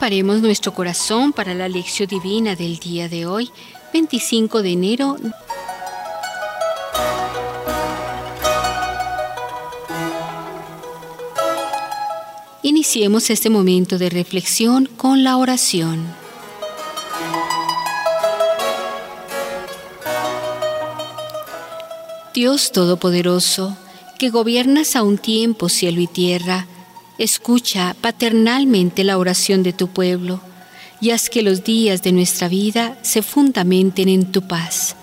Preparemos nuestro corazón para la lección divina del día de hoy, 25 de enero. Iniciemos este momento de reflexión con la oración. Dios Todopoderoso, que gobiernas a un tiempo cielo y tierra, escucha paternalmente la oración de tu pueblo y haz que los días de nuestra vida se fundamenten en tu paz.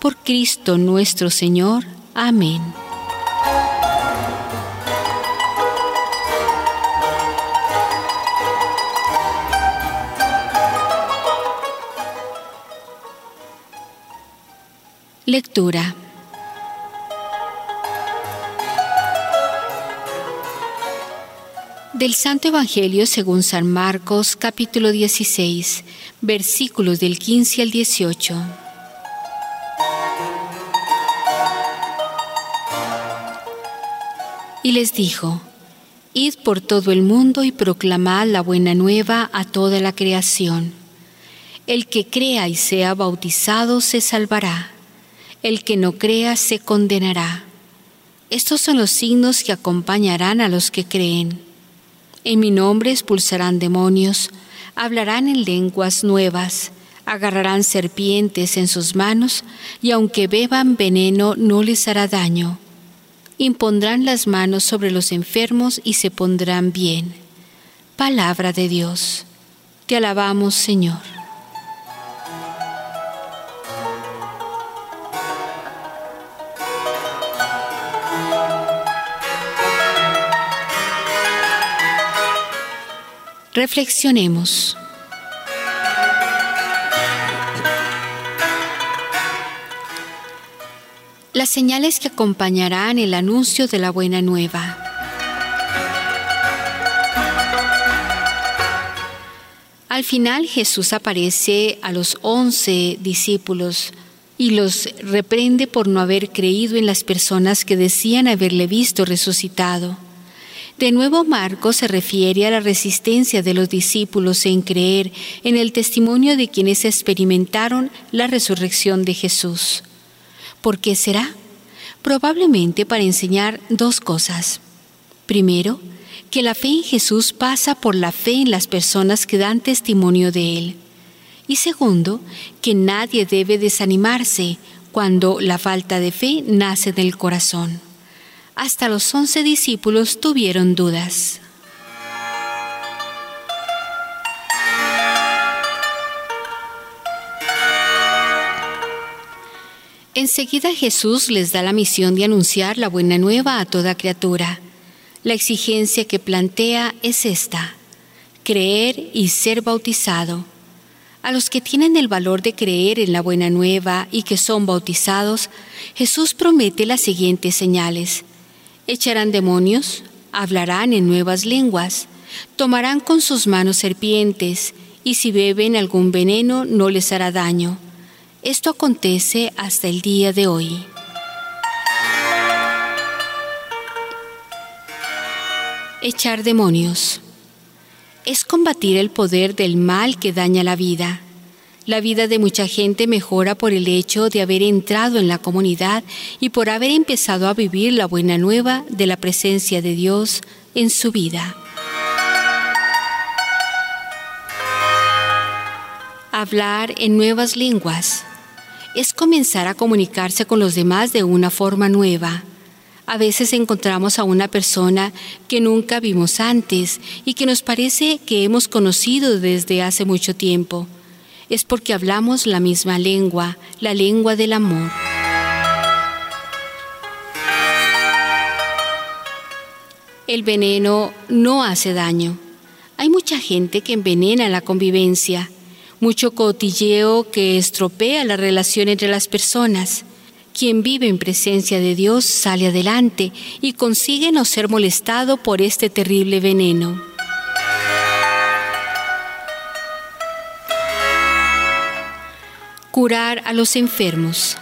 Por Cristo nuestro Señor. Amén. Lectura. Del Santo Evangelio según San Marcos capítulo 16 versículos del 15 al 18. Y les dijo, Id por todo el mundo y proclamad la buena nueva a toda la creación. El que crea y sea bautizado se salvará, el que no crea se condenará. Estos son los signos que acompañarán a los que creen en mi nombre expulsarán demonios, hablarán en lenguas nuevas, agarrarán serpientes en sus manos, y aunque beban veneno no les hará daño. Impondrán las manos sobre los enfermos y se pondrán bien. Palabra de Dios. Te alabamos, Señor. Reflexionemos. Las señales que acompañarán el anuncio de la buena nueva. Al final Jesús aparece a los once discípulos y los reprende por no haber creído en las personas que decían haberle visto resucitado. De nuevo Marcos se refiere a la resistencia de los discípulos en creer en el testimonio de quienes experimentaron la resurrección de Jesús. ¿Por qué será? Probablemente para enseñar dos cosas. Primero, que la fe en Jesús pasa por la fe en las personas que dan testimonio de Él. Y segundo, que nadie debe desanimarse cuando la falta de fe nace del corazón hasta los once discípulos tuvieron dudas. Enseguida Jesús les da la misión de anunciar la buena nueva a toda criatura. La exigencia que plantea es esta, creer y ser bautizado. A los que tienen el valor de creer en la buena nueva y que son bautizados, Jesús promete las siguientes señales echarán demonios, hablarán en nuevas lenguas, tomarán con sus manos serpientes, y si beben algún veneno no les hará daño. Esto acontece hasta el día de hoy. Echar demonios es combatir el poder del mal que daña la vida. La vida de mucha gente mejora por el hecho de haber entrado en la comunidad y por haber empezado a vivir la buena nueva de la presencia de Dios en su vida. Hablar en nuevas lenguas es comenzar a comunicarse con los demás de una forma nueva. A veces encontramos a una persona que nunca vimos antes y que nos parece que hemos conocido desde hace mucho tiempo es porque hablamos la misma lengua, la lengua del amor. El veneno no hace daño. Hay mucha gente que envenena la convivencia, mucho cotilleo que estropea la relación entre las personas. Quien vive en presencia de Dios sale adelante y consigue no ser molestado por este terrible veneno. Curar a los enfermos.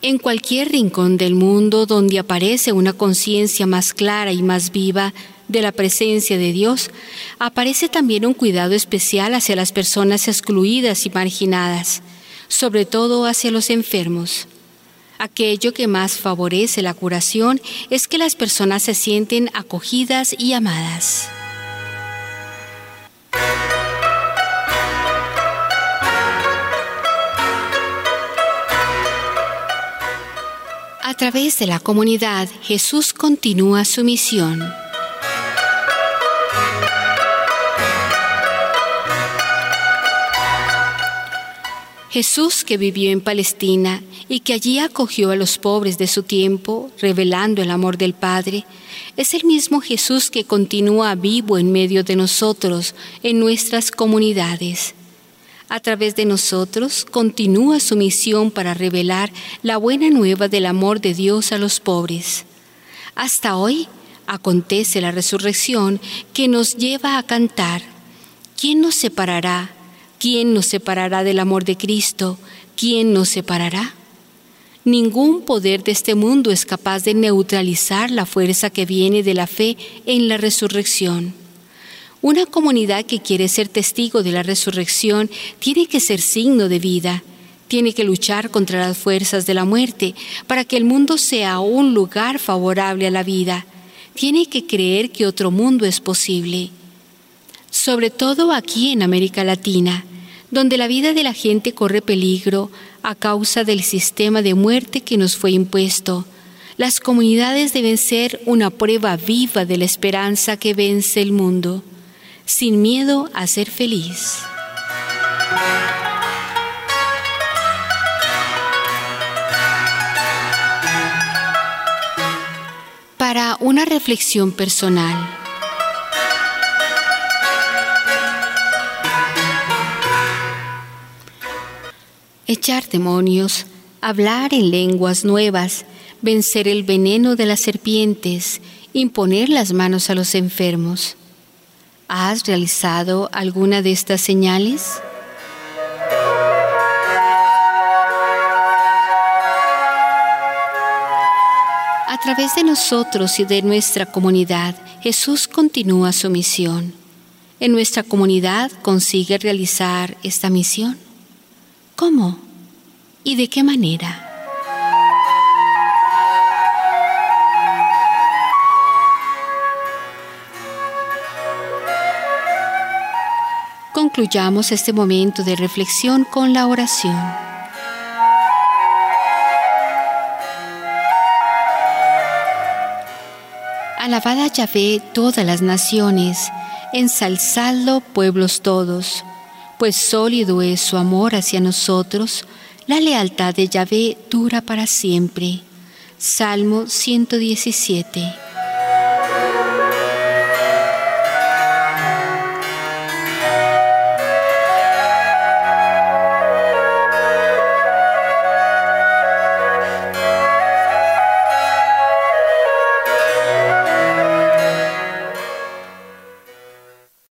En cualquier rincón del mundo donde aparece una conciencia más clara y más viva de la presencia de Dios, aparece también un cuidado especial hacia las personas excluidas y marginadas, sobre todo hacia los enfermos. Aquello que más favorece la curación es que las personas se sienten acogidas y amadas. Través de la comunidad, Jesús continúa su misión. Jesús que vivió en Palestina y que allí acogió a los pobres de su tiempo, revelando el amor del Padre, es el mismo Jesús que continúa vivo en medio de nosotros, en nuestras comunidades. A través de nosotros continúa su misión para revelar la buena nueva del amor de Dios a los pobres. Hasta hoy acontece la resurrección que nos lleva a cantar, ¿quién nos separará? ¿Quién nos separará del amor de Cristo? ¿Quién nos separará? Ningún poder de este mundo es capaz de neutralizar la fuerza que viene de la fe en la resurrección. Una comunidad que quiere ser testigo de la resurrección tiene que ser signo de vida, tiene que luchar contra las fuerzas de la muerte para que el mundo sea un lugar favorable a la vida, tiene que creer que otro mundo es posible. Sobre todo aquí en América Latina, donde la vida de la gente corre peligro a causa del sistema de muerte que nos fue impuesto. Las comunidades deben ser una prueba viva de la esperanza que vence el mundo, sin miedo a ser feliz. Para una reflexión personal, echar demonios, hablar en lenguas nuevas, vencer el veneno de las serpientes, imponer las manos a los enfermos. ¿Has realizado alguna de estas señales? A través de nosotros y de nuestra comunidad, Jesús continúa su misión. En nuestra comunidad consigue realizar esta misión. ¿Cómo? ¿Y de qué manera? Concluyamos este momento de reflexión con la oración. Alabad a Yahvé todas las naciones, ensalzadlo pueblos todos pues sólido es su amor hacia nosotros, la lealtad de Yahvé dura para siempre. Salmo 117